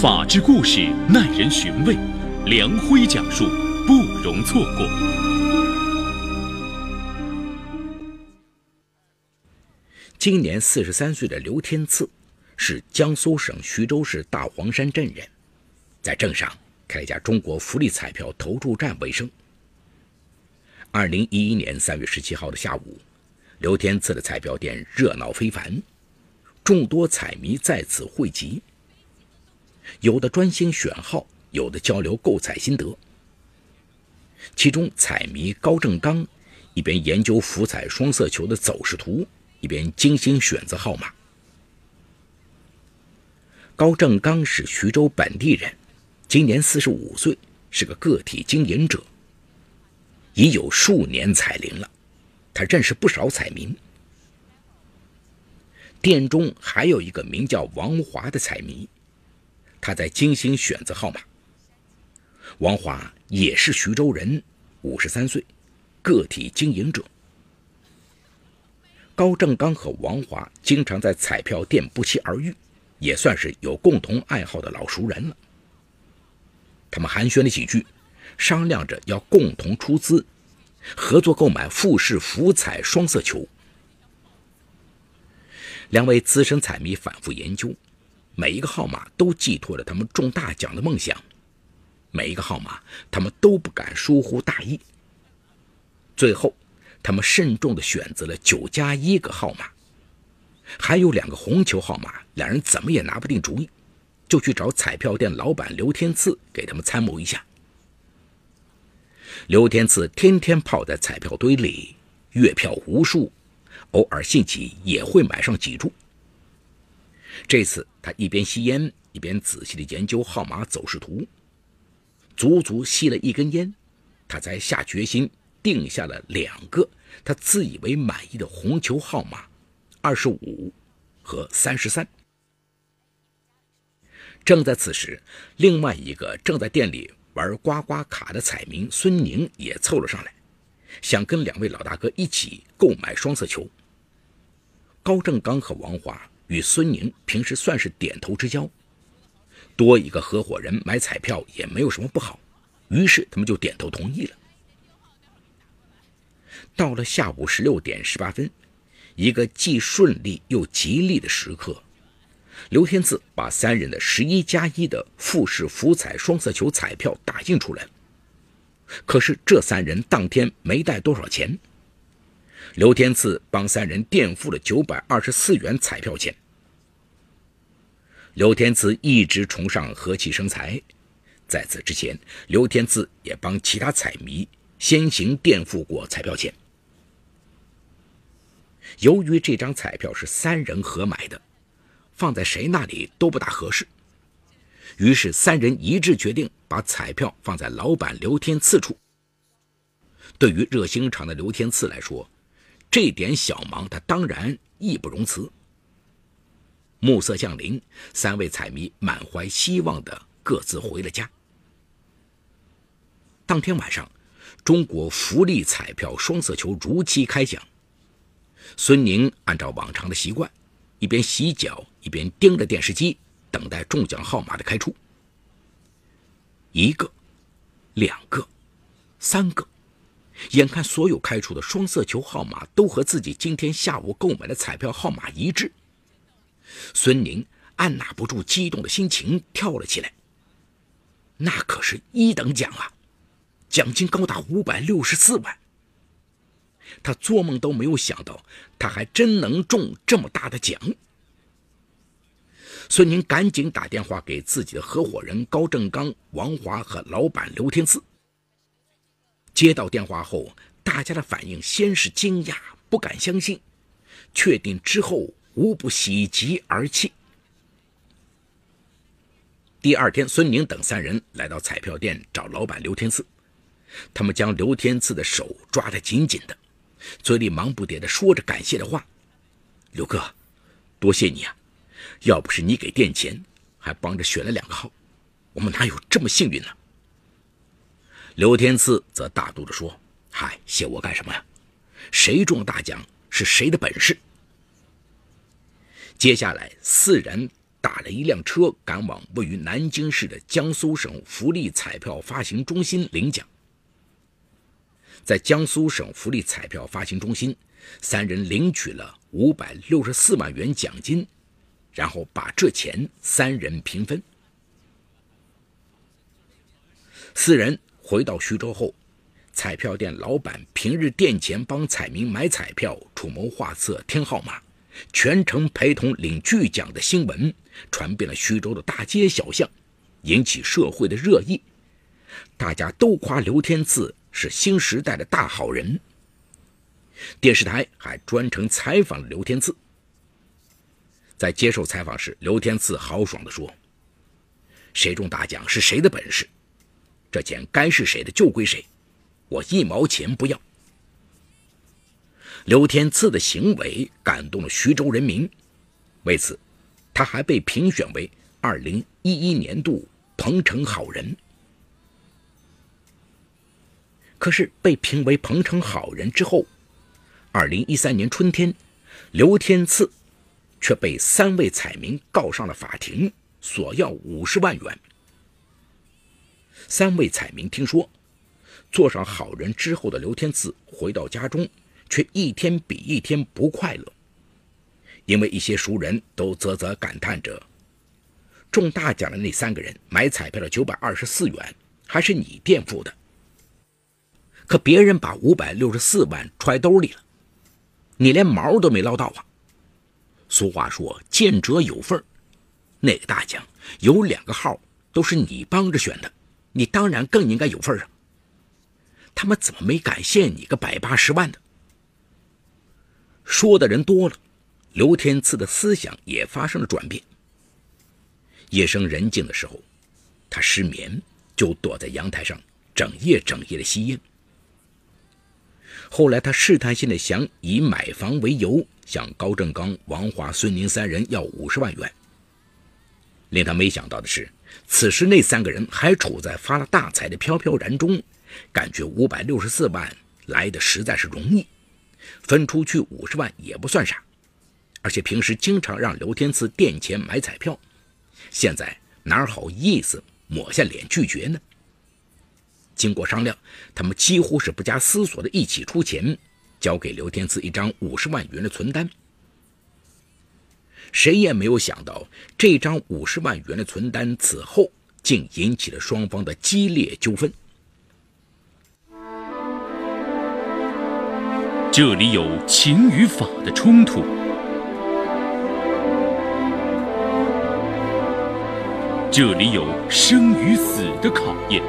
法治故事耐人寻味，梁辉讲述不容错过。今年四十三岁的刘天赐是江苏省徐州市大黄山镇人，在镇上开一家中国福利彩票投注站为生。二零一一年三月十七号的下午，刘天赐的彩票店热闹非凡，众多彩迷在此汇集。有的专心选号，有的交流购彩心得。其中，彩迷高正刚一边研究福彩双色球的走势图，一边精心选择号码。高正刚是徐州本地人，今年四十五岁，是个个体经营者，已有数年彩龄了。他认识不少彩民。店中还有一个名叫王华的彩迷。他在精心选择号码。王华也是徐州人，五十三岁，个体经营者。高正刚和王华经常在彩票店不期而遇，也算是有共同爱好的老熟人了。他们寒暄了几句，商量着要共同出资，合作购买富士福彩双色球。两位资深彩迷反复研究。每一个号码都寄托了他们中大奖的梦想，每一个号码他们都不敢疏忽大意。最后，他们慎重地选择了九加一个号码，还有两个红球号码，两人怎么也拿不定主意，就去找彩票店老板刘天赐给他们参谋一下。刘天赐天天泡在彩票堆里，月票无数，偶尔兴起也会买上几注。这次他一边吸烟，一边仔细地研究号码走势图。足足吸了一根烟，他才下决心定下了两个他自以为满意的红球号码：二十五和三十三。正在此时，另外一个正在店里玩刮刮卡的彩民孙宁也凑了上来，想跟两位老大哥一起购买双色球。高正刚和王华。与孙宁平时算是点头之交，多一个合伙人买彩票也没有什么不好，于是他们就点头同意了。到了下午十六点十八分，一个既顺利又吉利的时刻，刘天赐把三人的十一加一的富士福彩双色球彩票打印出来可是这三人当天没带多少钱。刘天赐帮三人垫付了九百二十四元彩票钱。刘天赐一直崇尚和气生财，在此之前，刘天赐也帮其他彩迷先行垫付过彩票钱。由于这张彩票是三人合买的，放在谁那里都不大合适，于是三人一致决定把彩票放在老板刘天赐处。对于热心肠的刘天赐来说，这点小忙他当然义不容辞。暮色降临，三位彩迷满怀希望的各自回了家。当天晚上，中国福利彩票双色球如期开奖。孙宁按照往常的习惯，一边洗脚一边盯着电视机，等待中奖号码的开出。一个，两个，三个，眼看所有开出的双色球号码都和自己今天下午购买的彩票号码一致。孙宁按捺不住激动的心情，跳了起来。那可是一等奖啊，奖金高达五百六十四万。他做梦都没有想到，他还真能中这么大的奖。孙宁赶紧打电话给自己的合伙人高正刚、王华和老板刘天赐。接到电话后，大家的反应先是惊讶，不敢相信，确定之后。无不喜极而泣。第二天，孙宁等三人来到彩票店找老板刘天赐，他们将刘天赐的手抓得紧紧的，嘴里忙不迭地说着感谢的话：“刘哥，多谢你啊！要不是你给垫钱，还帮着选了两个号，我们哪有这么幸运呢？”刘天赐则大度地说：“嗨，谢我干什么呀？谁中大奖是谁的本事。”接下来，四人打了一辆车赶往位于南京市的江苏省福利彩票发行中心领奖。在江苏省福利彩票发行中心，三人领取了五百六十四万元奖金，然后把这钱三人平分。四人回到徐州后，彩票店老板平日店前帮彩民买彩票、出谋划策、添号码，全程陪同领巨奖的新闻传遍了徐州的大街小巷，引起社会的热议。大家都夸刘天赐是新时代的大好人。电视台还专程采访了刘天赐。在接受采访时，刘天赐豪爽地说：“谁中大奖是谁的本事。”这钱该是谁的就归谁，我一毛钱不要。刘天赐的行为感动了徐州人民，为此，他还被评选为二零一一年度彭城好人。可是被评为彭城好人之后，二零一三年春天，刘天赐却被三位彩民告上了法庭，索要五十万元。三位彩民听说做上好人之后的刘天赐回到家中，却一天比一天不快乐，因为一些熟人都啧啧感叹着：中大奖的那三个人买彩票的九百二十四元还是你垫付的，可别人把五百六十四万揣兜里了，你连毛都没捞到啊！俗话说见者有份那个大奖有两个号都是你帮着选的。你当然更应该有份儿啊！他们怎么没感谢你个百八十万的？说的人多了，刘天赐的思想也发生了转变。夜深人静的时候，他失眠，就躲在阳台上，整夜整夜的吸烟。后来，他试探性的想以买房为由，向高正刚、王华、孙宁三人要五十万元。令他没想到的是。此时，那三个人还处在发了大财的飘飘然中，感觉五百六十四万来的实在是容易，分出去五十万也不算啥，而且平时经常让刘天赐垫钱买彩票，现在哪好意思抹下脸拒绝呢？经过商量，他们几乎是不加思索的一起出钱，交给刘天赐一张五十万元的存单。谁也没有想到，这张五十万元的存单此后竟引起了双方的激烈纠纷。这里有情与法的冲突，这里有生与死的考验，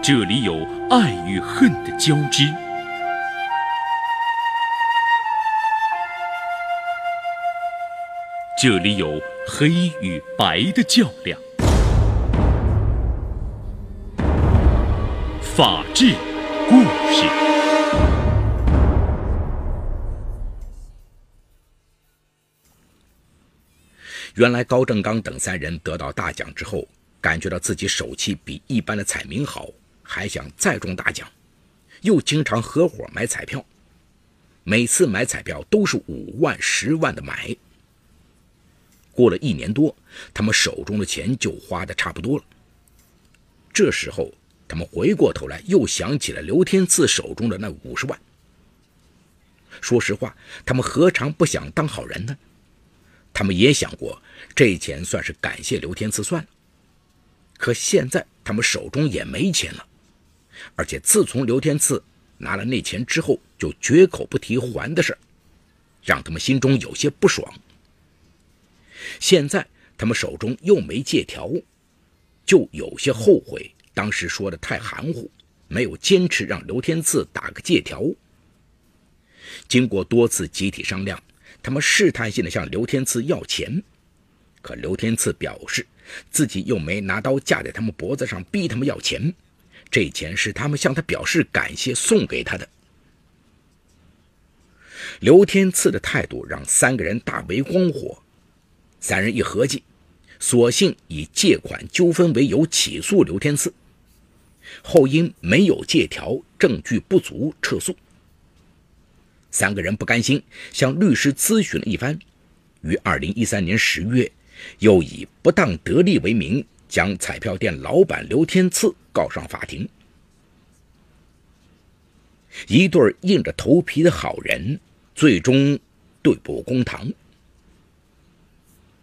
这里有爱与恨的交织。这里有黑与白的较量，法治故事。原来高正刚等三人得到大奖之后，感觉到自己手气比一般的彩民好，还想再中大奖，又经常合伙买彩票，每次买彩票都是五万、十万的买。过了一年多，他们手中的钱就花的差不多了。这时候，他们回过头来，又想起了刘天赐手中的那五十万。说实话，他们何尝不想当好人呢？他们也想过，这钱算是感谢刘天赐算了。可现在，他们手中也没钱了，而且自从刘天赐拿了那钱之后，就绝口不提还的事让他们心中有些不爽。现在他们手中又没借条，就有些后悔当时说的太含糊，没有坚持让刘天赐打个借条。经过多次集体商量，他们试探性的向刘天赐要钱，可刘天赐表示自己又没拿刀架在他们脖子上逼他们要钱，这钱是他们向他表示感谢送给他的。刘天赐的态度让三个人大为光火。三人一合计，索性以借款纠纷为由起诉刘天赐，后因没有借条、证据不足撤诉。三个人不甘心，向律师咨询了一番，于二零一三年十月，又以不当得利为名，将彩票店老板刘天赐告上法庭。一对硬着头皮的好人，最终对簿公堂。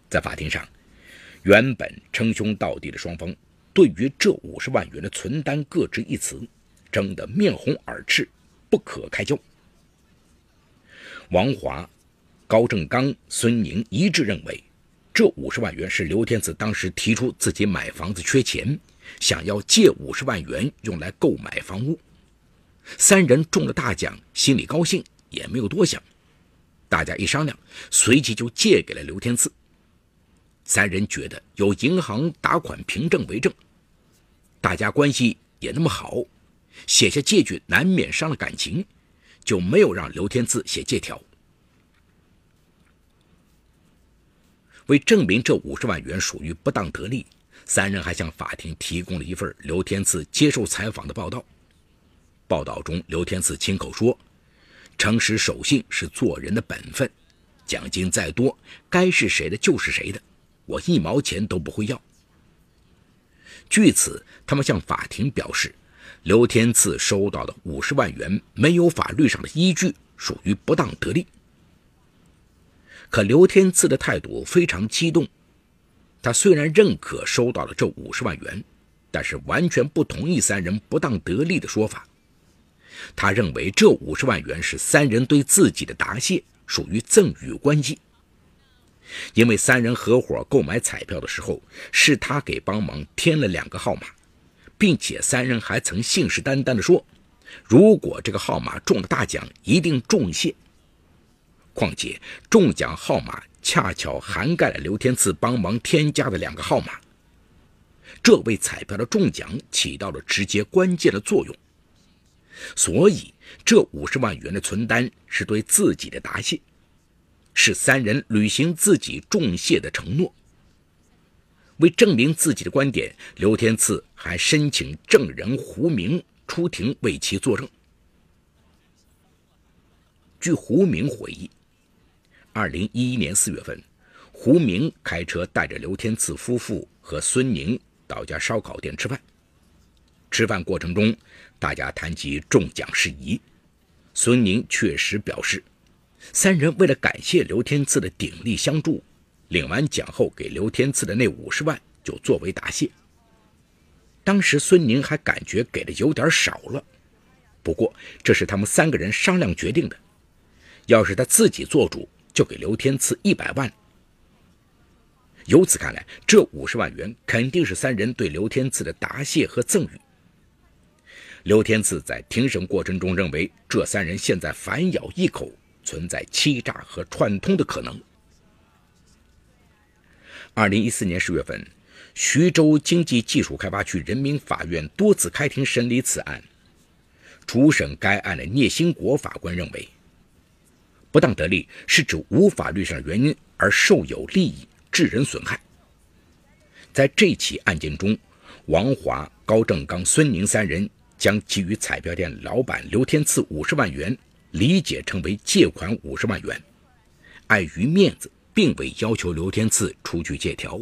在法庭上，原本称兄道弟的双方，对于这五十万元的存单各执一词，争得面红耳赤，不可开交。王华、高正刚、孙宁一致认为，这五十万元是刘天赐当时提出自己买房子缺钱，想要借五十万元用来购买房屋。三人中了大奖，心里高兴，也没有多想。大家一商量，随即就借给了刘天赐。三人觉得有银行打款凭证为证，大家关系也那么好，写下借据难免伤了感情，就没有让刘天赐写借条。为证明这五十万元属于不当得利，三人还向法庭提供了一份刘天赐接受采访的报道。报道中，刘天赐亲口说：“诚实守信是做人的本分，奖金再多，该是谁的就是谁的，我一毛钱都不会要。”据此，他们向法庭表示，刘天赐收到的五十万元没有法律上的依据，属于不当得利。可刘天赐的态度非常激动，他虽然认可收到了这五十万元，但是完全不同意三人不当得利的说法。他认为这五十万元是三人对自己的答谢，属于赠与关系。因为三人合伙购买彩票的时候，是他给帮忙添了两个号码，并且三人还曾信誓旦旦地说，如果这个号码中了大奖，一定重谢。况且中奖号码恰巧涵盖了刘天赐帮忙添加的两个号码，这为彩票的中奖起到了直接关键的作用。所以，这五十万元的存单是对自己的答谢，是三人履行自己重谢的承诺。为证明自己的观点，刘天赐还申请证人胡明出庭为其作证。据胡明回忆，二零一一年四月份，胡明开车带着刘天赐夫妇和孙宁到家烧烤店吃饭。吃饭过程中，大家谈及中奖事宜，孙宁确实表示，三人为了感谢刘天赐的鼎力相助，领完奖后给刘天赐的那五十万就作为答谢。当时孙宁还感觉给的有点少了，不过这是他们三个人商量决定的，要是他自己做主，就给刘天赐一百万。由此看来，这五十万元肯定是三人对刘天赐的答谢和赠与。刘天赐在庭审过程中认为，这三人现在反咬一口，存在欺诈和串通的可能。二零一四年十月份，徐州经济技术开发区人民法院多次开庭审理此案。主审该案的聂兴国法官认为，不当得利是指无法律上原因而受有利益，致人损害。在这起案件中，王华、高正刚、孙宁三人。将给予彩票店老板刘天赐五十万元理解成为借款五十万元，碍于面子，并未要求刘天赐出具借条，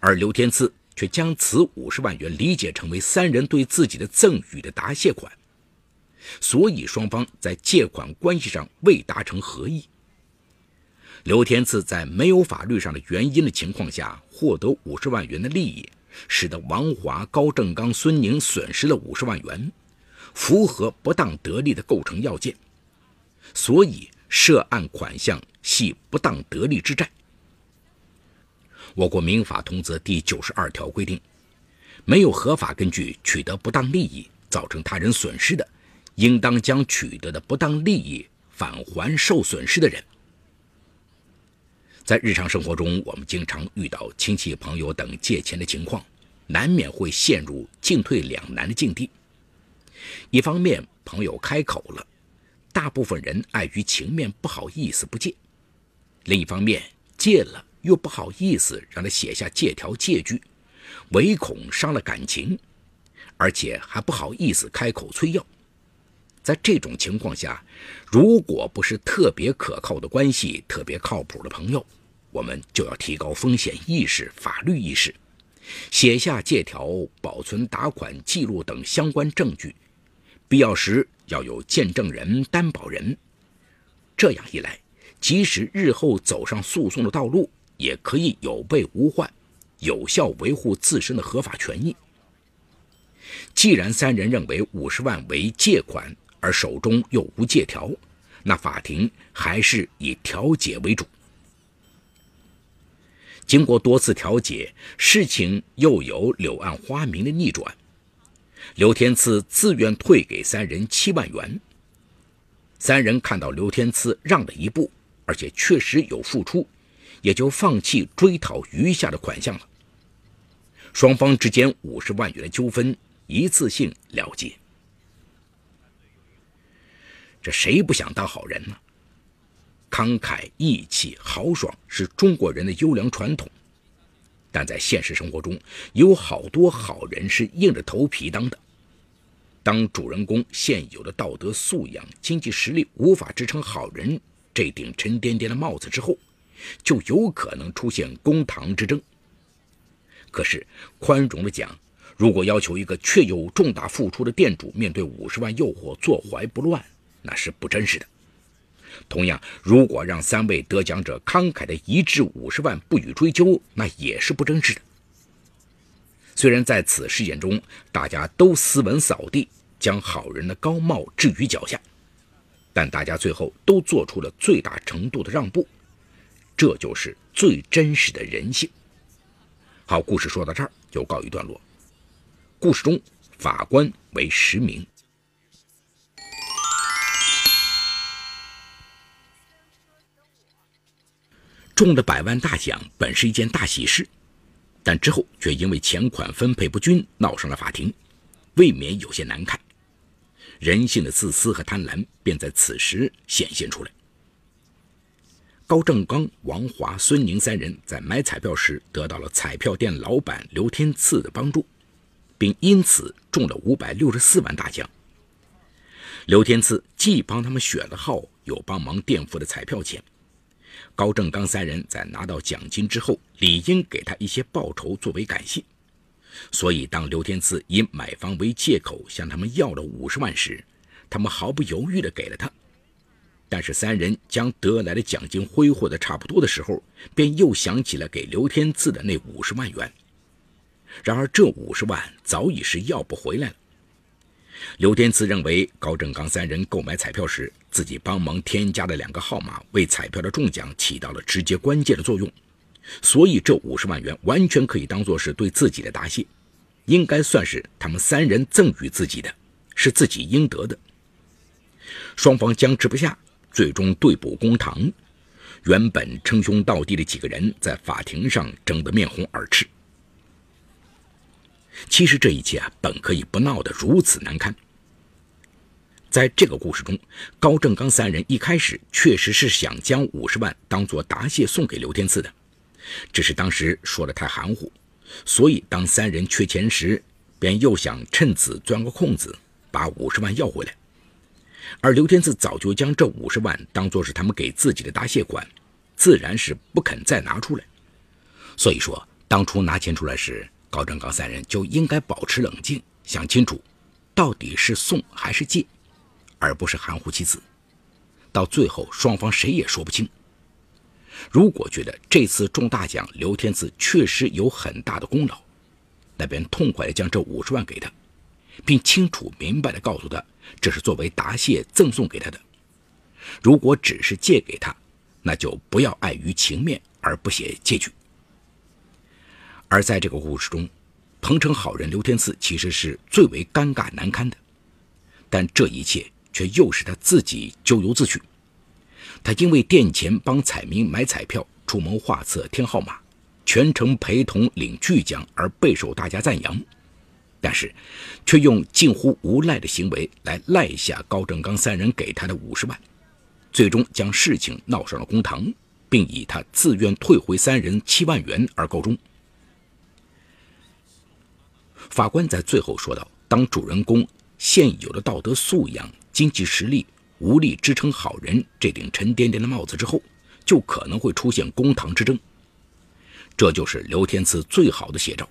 而刘天赐却将此五十万元理解成为三人对自己的赠与的答谢款，所以双方在借款关系上未达成合意。刘天赐在没有法律上的原因的情况下获得五十万元的利益。使得王华、高正刚、孙宁损失了五十万元，符合不当得利的构成要件，所以涉案款项系不当得利之债。我国民法通则第九十二条规定，没有合法根据取得不当利益，造成他人损失的，应当将取得的不当利益返还受损失的人。在日常生活中，我们经常遇到亲戚朋友等借钱的情况，难免会陷入进退两难的境地。一方面，朋友开口了，大部分人碍于情面不好意思不借；另一方面，借了又不好意思让他写下借条借据，唯恐伤了感情，而且还不好意思开口催要。在这种情况下，如果不是特别可靠的关系、特别靠谱的朋友，我们就要提高风险意识、法律意识，写下借条、保存打款记录等相关证据，必要时要有见证人、担保人。这样一来，即使日后走上诉讼的道路，也可以有备无患，有效维护自身的合法权益。既然三人认为五十万为借款，而手中又无借条，那法庭还是以调解为主。经过多次调解，事情又有柳暗花明的逆转。刘天赐自愿退给三人七万元。三人看到刘天赐让了一步，而且确实有付出，也就放弃追讨余下的款项了。双方之间五十万元的纠纷一次性了结。这谁不想当好人呢？慷慨、义气、豪爽是中国人的优良传统，但在现实生活中，有好多好人是硬着头皮当的。当主人公现有的道德素养、经济实力无法支撑好人这顶沉甸甸的帽子之后，就有可能出现公堂之争。可是，宽容的讲，如果要求一个确有重大付出的店主面对五十万诱惑坐怀不乱，那是不真实的。同样，如果让三位得奖者慷慨的一掷五十万不予追究，那也是不真实的。虽然在此事件中，大家都斯文扫地，将好人的高帽置于脚下，但大家最后都做出了最大程度的让步，这就是最真实的人性。好，故事说到这儿就告一段落。故事中，法官为实名。中了百万大奖本是一件大喜事，但之后却因为钱款分配不均闹上了法庭，未免有些难看。人性的自私和贪婪便在此时显现出来。高正刚、王华、孙宁三人在买彩票时得到了彩票店老板刘天赐的帮助，并因此中了五百六十四万大奖。刘天赐既帮他们选了号，又帮忙垫付了彩票钱。高正刚三人在拿到奖金之后，理应给他一些报酬作为感谢。所以，当刘天赐以买房为借口向他们要了五十万时，他们毫不犹豫地给了他。但是，三人将得来的奖金挥霍的差不多的时候，便又想起了给刘天赐的那五十万元。然而，这五十万早已是要不回来了。刘天赐认为高振刚三人购买彩票时，自己帮忙添加的两个号码为彩票的中奖起到了直接关键的作用，所以这五十万元完全可以当做是对自己的答谢，应该算是他们三人赠予自己的，是自己应得的。双方僵持不下，最终对簿公堂。原本称兄道弟的几个人在法庭上争得面红耳赤。其实这一切啊，本可以不闹得如此难堪。在这个故事中，高正刚三人一开始确实是想将五十万当做答谢送给刘天赐的，只是当时说的太含糊，所以当三人缺钱时，便又想趁此钻个空子，把五十万要回来。而刘天赐早就将这五十万当做是他们给自己的答谢款，自然是不肯再拿出来。所以说，当初拿钱出来时，高正刚三人就应该保持冷静，想清楚，到底是送还是借，而不是含糊其辞。到最后，双方谁也说不清。如果觉得这次中大奖，刘天赐确实有很大的功劳，那便痛快地将这五十万给他，并清楚明白地告诉他，这是作为答谢赠送给他的。如果只是借给他，那就不要碍于情面而不写借据。而在这个故事中，彭城好人刘天赐其实是最为尴尬难堪的，但这一切却又是他自己咎由自取。他因为垫钱帮彩民买彩票、出谋划策添号码、全程陪同领巨奖而备受大家赞扬，但是却用近乎无赖的行为来赖下高正刚三人给他的五十万，最终将事情闹上了公堂，并以他自愿退回三人七万元而告终。法官在最后说道：“当主人公现有的道德素养、经济实力无力支撑好人这顶沉甸甸的帽子之后，就可能会出现公堂之争。这就是刘天赐最好的写照。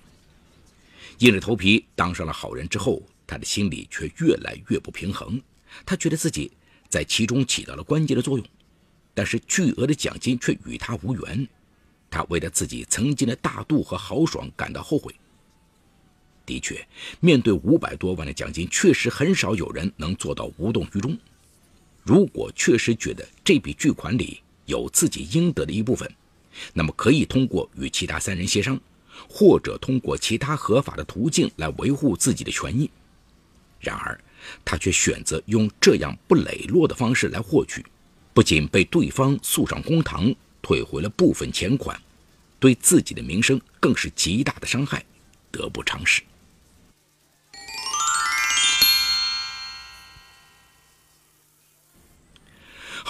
硬着头皮当上了好人之后，他的心里却越来越不平衡。他觉得自己在其中起到了关键的作用，但是巨额的奖金却与他无缘。他为了自己曾经的大度和豪爽感到后悔。的确，面对五百多万的奖金，确实很少有人能做到无动于衷。如果确实觉得这笔巨款里有自己应得的一部分，那么可以通过与其他三人协商，或者通过其他合法的途径来维护自己的权益。然而，他却选择用这样不磊落的方式来获取，不仅被对方诉上公堂，退回了部分钱款，对自己的名声更是极大的伤害，得不偿失。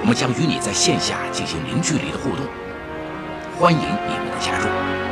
我们将与你在线下进行零距离的互动，欢迎你们的加入。